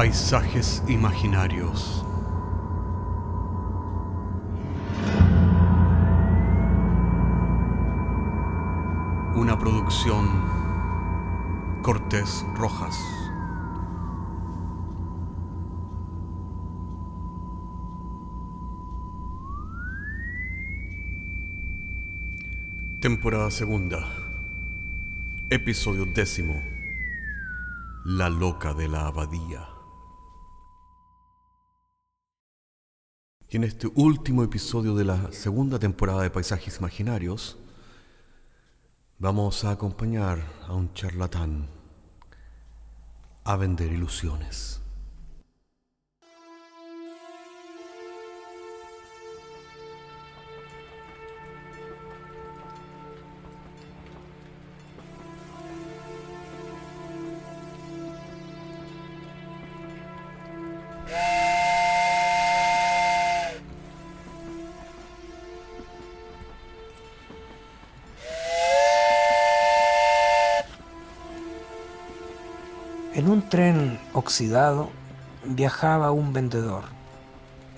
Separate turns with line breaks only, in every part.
Paisajes imaginarios. Una producción Cortés Rojas. Temporada segunda. Episodio décimo. La loca de la abadía. Y en este último episodio de la segunda temporada de Paisajes Imaginarios, vamos a acompañar a un charlatán a vender ilusiones.
Oxidado viajaba un vendedor.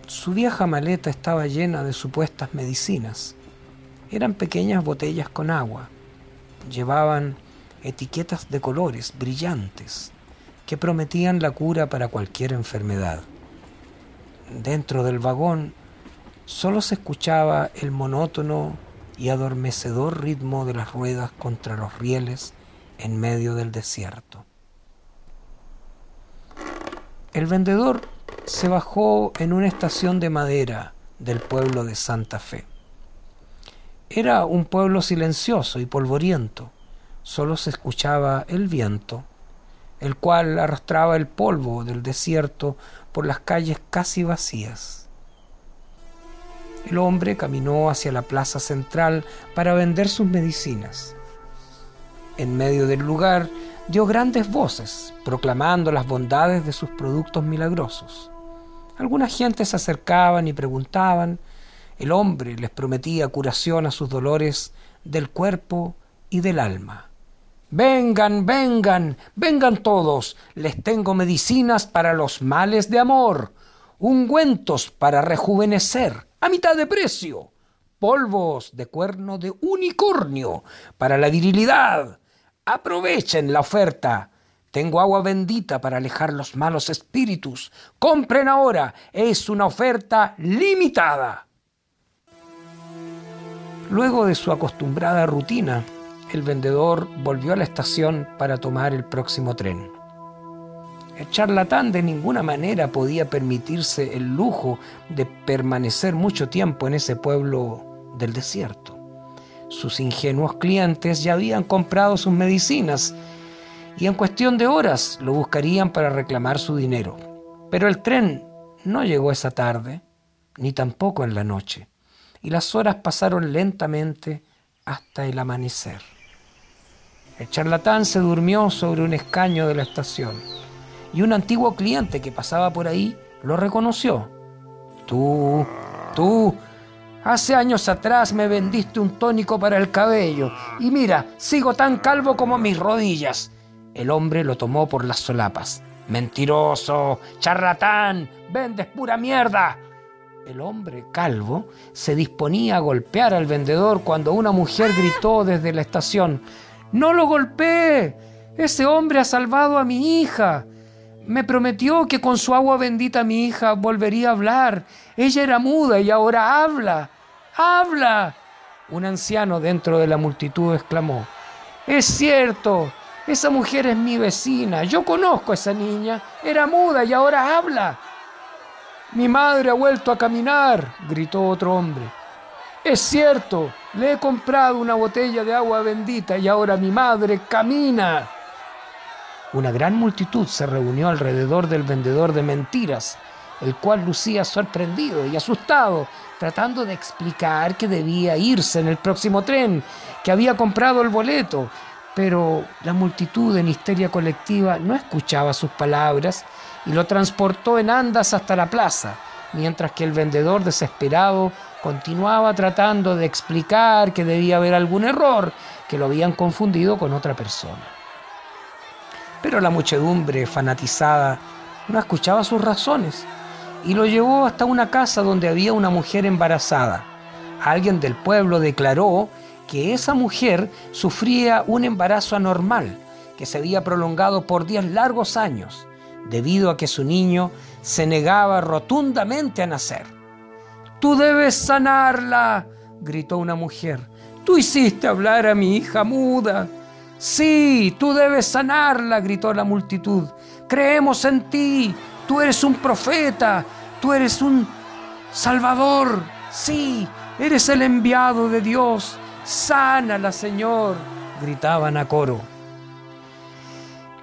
Su vieja maleta estaba llena de supuestas medicinas. Eran pequeñas botellas con agua. Llevaban etiquetas de colores brillantes que prometían la cura para cualquier enfermedad. Dentro del vagón solo se escuchaba el monótono y adormecedor ritmo de las ruedas contra los rieles en medio del desierto. El vendedor se bajó en una estación de madera del pueblo de Santa Fe. Era un pueblo silencioso y polvoriento. Solo se escuchaba el viento, el cual arrastraba el polvo del desierto por las calles casi vacías. El hombre caminó hacia la plaza central para vender sus medicinas. En medio del lugar dio grandes voces, proclamando las bondades de sus productos milagrosos. Algunas gentes se acercaban y preguntaban. El hombre les prometía curación a sus dolores del cuerpo y del alma. Vengan, vengan, vengan todos. Les tengo medicinas para los males de amor, ungüentos para rejuvenecer, a mitad de precio, polvos de cuerno de unicornio para la virilidad, Aprovechen la oferta. Tengo agua bendita para alejar los malos espíritus. Compren ahora. Es una oferta limitada. Luego de su acostumbrada rutina, el vendedor volvió a la estación para tomar el próximo tren. El charlatán de ninguna manera podía permitirse el lujo de permanecer mucho tiempo en ese pueblo del desierto. Sus ingenuos clientes ya habían comprado sus medicinas y en cuestión de horas lo buscarían para reclamar su dinero. Pero el tren no llegó esa tarde, ni tampoco en la noche, y las horas pasaron lentamente hasta el amanecer. El charlatán se durmió sobre un escaño de la estación y un antiguo cliente que pasaba por ahí lo reconoció. Tú, tú, Hace años atrás me vendiste un tónico para el cabello y mira, sigo tan calvo como mis rodillas. El hombre lo tomó por las solapas. Mentiroso, charlatán, vendes pura mierda. El hombre calvo se disponía a golpear al vendedor cuando una mujer gritó desde la estación, No lo golpeé. Ese hombre ha salvado a mi hija. Me prometió que con su agua bendita mi hija volvería a hablar. Ella era muda y ahora habla. ¡Habla! Un anciano dentro de la multitud exclamó. Es cierto, esa mujer es mi vecina. Yo conozco a esa niña. Era muda y ahora habla. Mi madre ha vuelto a caminar, gritó otro hombre. Es cierto, le he comprado una botella de agua bendita y ahora mi madre camina. Una gran multitud se reunió alrededor del vendedor de mentiras, el cual lucía sorprendido y asustado, tratando de explicar que debía irse en el próximo tren, que había comprado el boleto. Pero la multitud en histeria colectiva no escuchaba sus palabras y lo transportó en andas hasta la plaza, mientras que el vendedor desesperado continuaba tratando de explicar que debía haber algún error, que lo habían confundido con otra persona. Pero la muchedumbre fanatizada no escuchaba sus razones y lo llevó hasta una casa donde había una mujer embarazada. Alguien del pueblo declaró que esa mujer sufría un embarazo anormal que se había prolongado por diez largos años, debido a que su niño se negaba rotundamente a nacer. Tú debes sanarla, gritó una mujer. Tú hiciste hablar a mi hija muda. Sí, tú debes sanarla, gritó la multitud. Creemos en ti. Tú eres un profeta. Tú eres un salvador. Sí, eres el enviado de Dios. Sánala, Señor, gritaban a coro.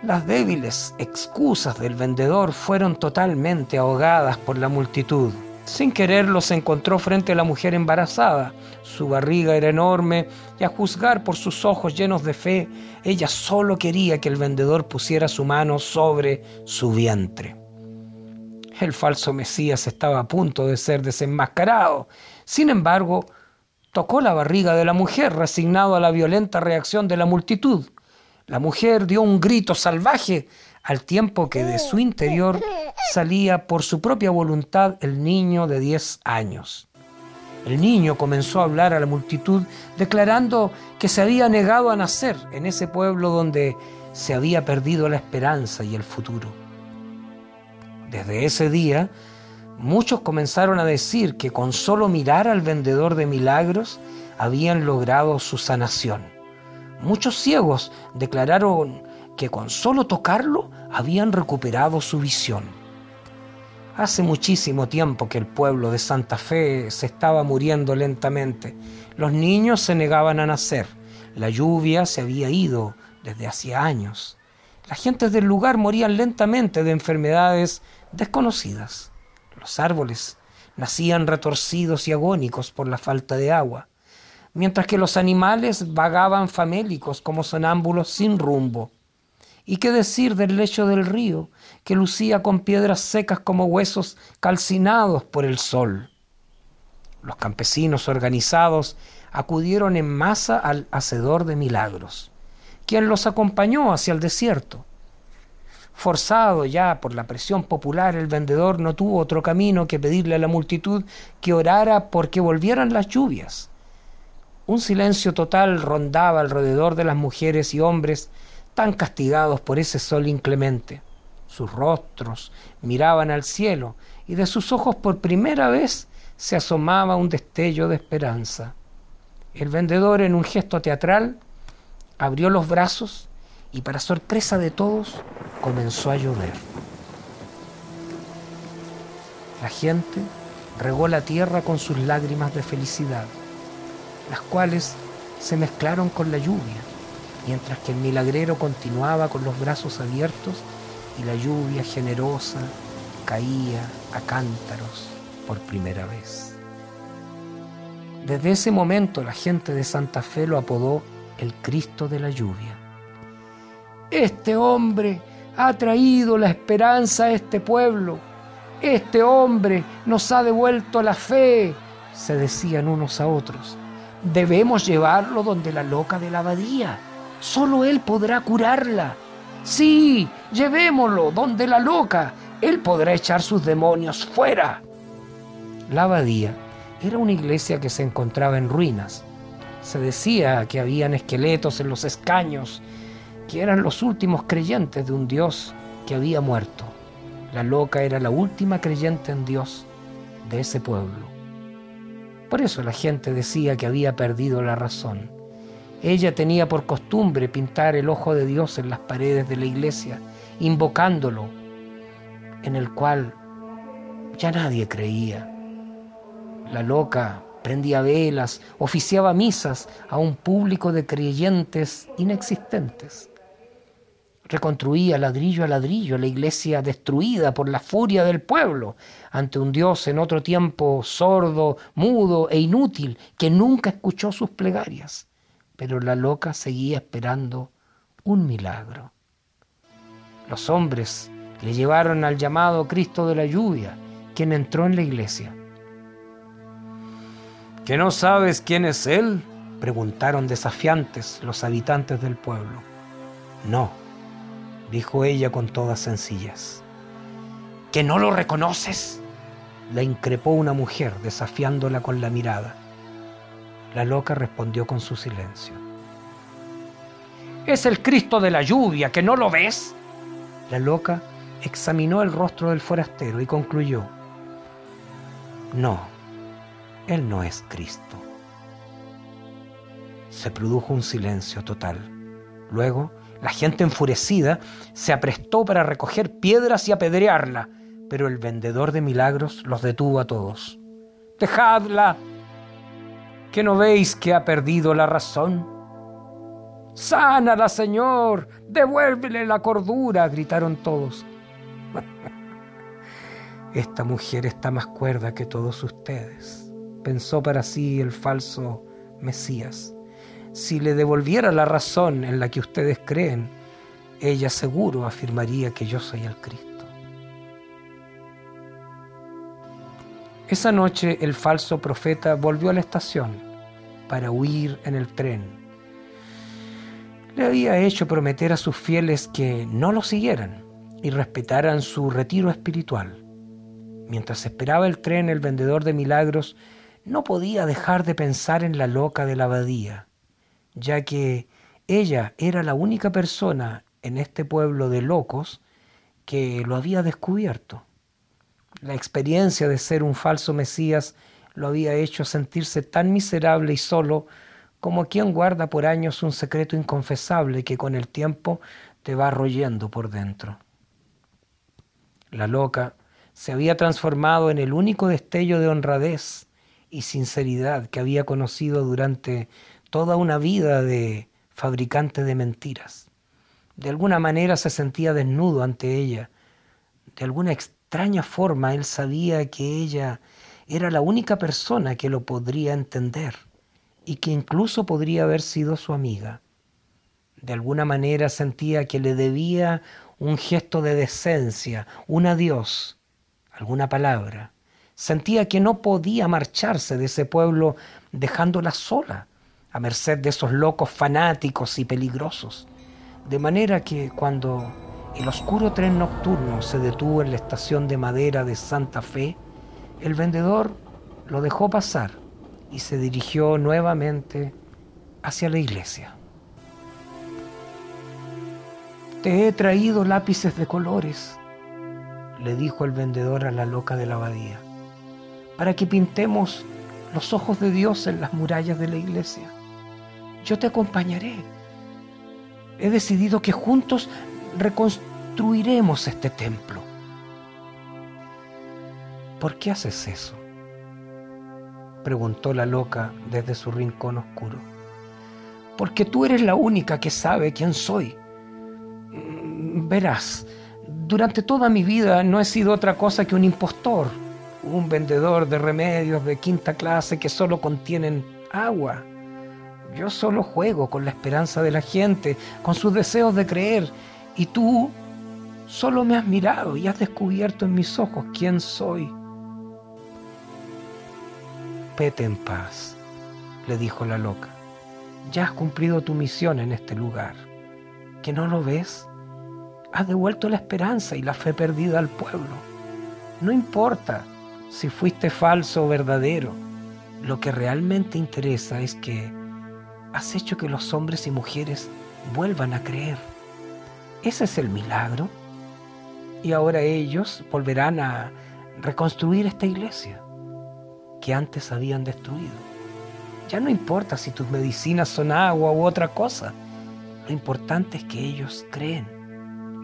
Las débiles excusas del vendedor fueron totalmente ahogadas por la multitud. Sin quererlo se encontró frente a la mujer embarazada. Su barriga era enorme y a juzgar por sus ojos llenos de fe, ella solo quería que el vendedor pusiera su mano sobre su vientre. El falso Mesías estaba a punto de ser desenmascarado. Sin embargo, tocó la barriga de la mujer, resignado a la violenta reacción de la multitud. La mujer dio un grito salvaje al tiempo que de su interior salía por su propia voluntad el niño de 10 años. El niño comenzó a hablar a la multitud declarando que se había negado a nacer en ese pueblo donde se había perdido la esperanza y el futuro. Desde ese día, muchos comenzaron a decir que con solo mirar al vendedor de milagros habían logrado su sanación. Muchos ciegos declararon que con solo tocarlo habían recuperado su visión. Hace muchísimo tiempo que el pueblo de Santa Fe se estaba muriendo lentamente. Los niños se negaban a nacer. La lluvia se había ido desde hacía años. Las gentes del lugar morían lentamente de enfermedades desconocidas. Los árboles nacían retorcidos y agónicos por la falta de agua, mientras que los animales vagaban famélicos como sonámbulos sin rumbo. ¿Y qué decir del lecho del río, que lucía con piedras secas como huesos calcinados por el sol? Los campesinos organizados acudieron en masa al Hacedor de Milagros, quien los acompañó hacia el desierto. Forzado ya por la presión popular, el vendedor no tuvo otro camino que pedirle a la multitud que orara porque volvieran las lluvias. Un silencio total rondaba alrededor de las mujeres y hombres tan castigados por ese sol inclemente. Sus rostros miraban al cielo y de sus ojos por primera vez se asomaba un destello de esperanza. El vendedor, en un gesto teatral, abrió los brazos y para sorpresa de todos comenzó a llover. La gente regó la tierra con sus lágrimas de felicidad, las cuales se mezclaron con la lluvia mientras que el milagrero continuaba con los brazos abiertos y la lluvia generosa caía a cántaros por primera vez. Desde ese momento la gente de Santa Fe lo apodó el Cristo de la lluvia. Este hombre ha traído la esperanza a este pueblo. Este hombre nos ha devuelto la fe, se decían unos a otros. Debemos llevarlo donde la loca de la abadía Solo Él podrá curarla. Sí, llevémoslo donde la loca. Él podrá echar sus demonios fuera. La abadía era una iglesia que se encontraba en ruinas. Se decía que habían esqueletos en los escaños, que eran los últimos creyentes de un Dios que había muerto. La loca era la última creyente en Dios de ese pueblo. Por eso la gente decía que había perdido la razón. Ella tenía por costumbre pintar el ojo de Dios en las paredes de la iglesia, invocándolo, en el cual ya nadie creía. La loca prendía velas, oficiaba misas a un público de creyentes inexistentes. Reconstruía ladrillo a ladrillo la iglesia destruida por la furia del pueblo ante un Dios en otro tiempo sordo, mudo e inútil que nunca escuchó sus plegarias pero la loca seguía esperando un milagro. Los hombres le llevaron al llamado Cristo de la lluvia, quien entró en la iglesia. ¿Que no sabes quién es Él? preguntaron desafiantes los habitantes del pueblo. No, dijo ella con toda sencillez. ¿Que no lo reconoces? La increpó una mujer, desafiándola con la mirada. La loca respondió con su silencio. Es el Cristo de la lluvia, ¿que no lo ves? La loca examinó el rostro del forastero y concluyó, no, él no es Cristo. Se produjo un silencio total. Luego, la gente enfurecida se aprestó para recoger piedras y apedrearla, pero el vendedor de milagros los detuvo a todos. Dejadla, que no veis que ha perdido la razón. Sánala, Señor, devuélvele la cordura, gritaron todos. Esta mujer está más cuerda que todos ustedes, pensó para sí el falso Mesías. Si le devolviera la razón en la que ustedes creen, ella seguro afirmaría que yo soy el Cristo. Esa noche el falso profeta volvió a la estación para huir en el tren. Le había hecho prometer a sus fieles que no lo siguieran y respetaran su retiro espiritual. Mientras esperaba el tren, el vendedor de milagros no podía dejar de pensar en la loca de la abadía, ya que ella era la única persona en este pueblo de locos que lo había descubierto. La experiencia de ser un falso Mesías lo había hecho sentirse tan miserable y solo como quien guarda por años un secreto inconfesable que con el tiempo te va royendo por dentro. La loca se había transformado en el único destello de honradez y sinceridad que había conocido durante toda una vida de fabricante de mentiras. De alguna manera se sentía desnudo ante ella. De alguna extraña forma él sabía que ella era la única persona que lo podría entender y que incluso podría haber sido su amiga. De alguna manera sentía que le debía un gesto de decencia, un adiós, alguna palabra. Sentía que no podía marcharse de ese pueblo dejándola sola, a merced de esos locos fanáticos y peligrosos. De manera que cuando el oscuro tren nocturno se detuvo en la estación de madera de Santa Fe, el vendedor lo dejó pasar y se dirigió nuevamente hacia la iglesia. Te he traído lápices de colores, le dijo el vendedor a la loca de la abadía, para que pintemos los ojos de Dios en las murallas de la iglesia. Yo te acompañaré. He decidido que juntos reconstruiremos este templo. ¿Por qué haces eso? preguntó la loca desde su rincón oscuro. Porque tú eres la única que sabe quién soy. Verás, durante toda mi vida no he sido otra cosa que un impostor, un vendedor de remedios de quinta clase que solo contienen agua. Yo solo juego con la esperanza de la gente, con sus deseos de creer, y tú solo me has mirado y has descubierto en mis ojos quién soy. Vete en paz, le dijo la loca. Ya has cumplido tu misión en este lugar. ¿Que no lo ves? has devuelto la esperanza y la fe perdida al pueblo. No importa si fuiste falso o verdadero, lo que realmente interesa es que has hecho que los hombres y mujeres vuelvan a creer. Ese es el milagro. Y ahora ellos volverán a reconstruir esta iglesia que antes habían destruido. Ya no importa si tus medicinas son agua u otra cosa. Lo importante es que ellos creen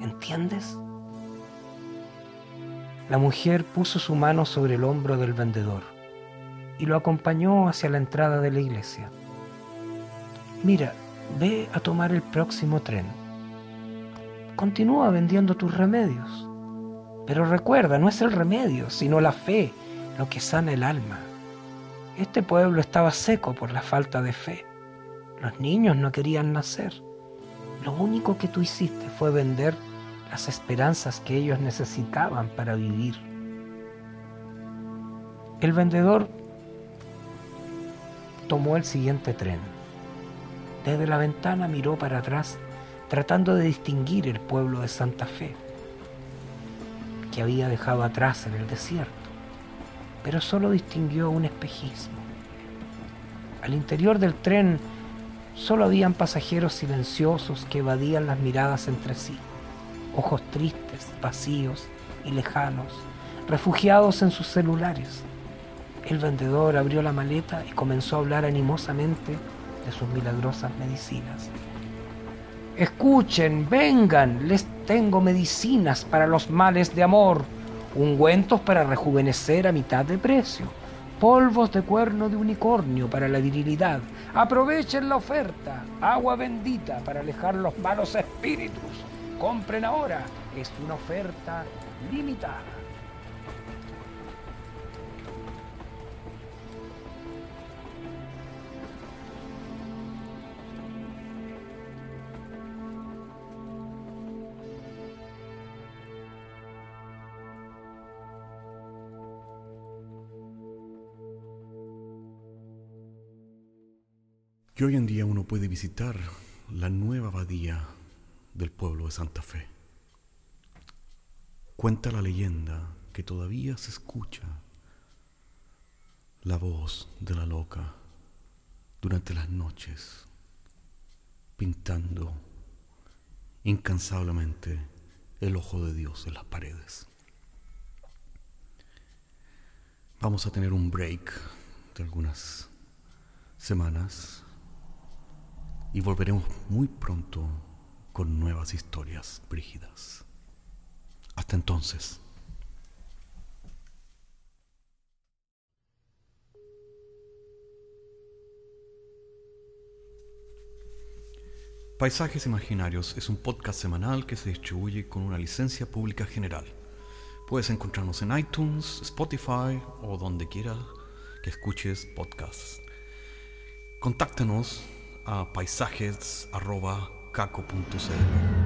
¿Entiendes? La mujer puso su mano sobre el hombro del vendedor y lo acompañó hacia la entrada de la iglesia. Mira, ve a tomar el próximo tren. Continúa vendiendo tus remedios. Pero recuerda, no es el remedio, sino la fe lo que sana el alma. Este pueblo estaba seco por la falta de fe. Los niños no querían nacer. Lo único que tú hiciste fue vender las esperanzas que ellos necesitaban para vivir. El vendedor tomó el siguiente tren. Desde la ventana miró para atrás tratando de distinguir el pueblo de Santa Fe. que había dejado atrás en el desierto, pero solo distinguió un espejismo. Al interior del tren solo habían pasajeros silenciosos que evadían las miradas entre sí, ojos tristes, vacíos y lejanos, refugiados en sus celulares. El vendedor abrió la maleta y comenzó a hablar animosamente de sus milagrosas medicinas. Escuchen, vengan, les tengo medicinas para los males de amor, ungüentos para rejuvenecer a mitad de precio, polvos de cuerno de unicornio para la virilidad. Aprovechen la oferta, agua bendita para alejar los malos espíritus. Compren ahora, es una oferta limitada.
Y hoy en día uno puede visitar la nueva abadía del pueblo de Santa Fe. Cuenta la leyenda que todavía se escucha la voz de la loca durante las noches, pintando incansablemente el ojo de Dios en las paredes. Vamos a tener un break de algunas semanas y volveremos muy pronto con nuevas historias brígidas. Hasta entonces. Paisajes Imaginarios es un podcast semanal que se distribuye con una licencia pública general. Puedes encontrarnos en iTunes, Spotify o donde quieras que escuches podcasts. Contáctanos a paisajes.caco.cl.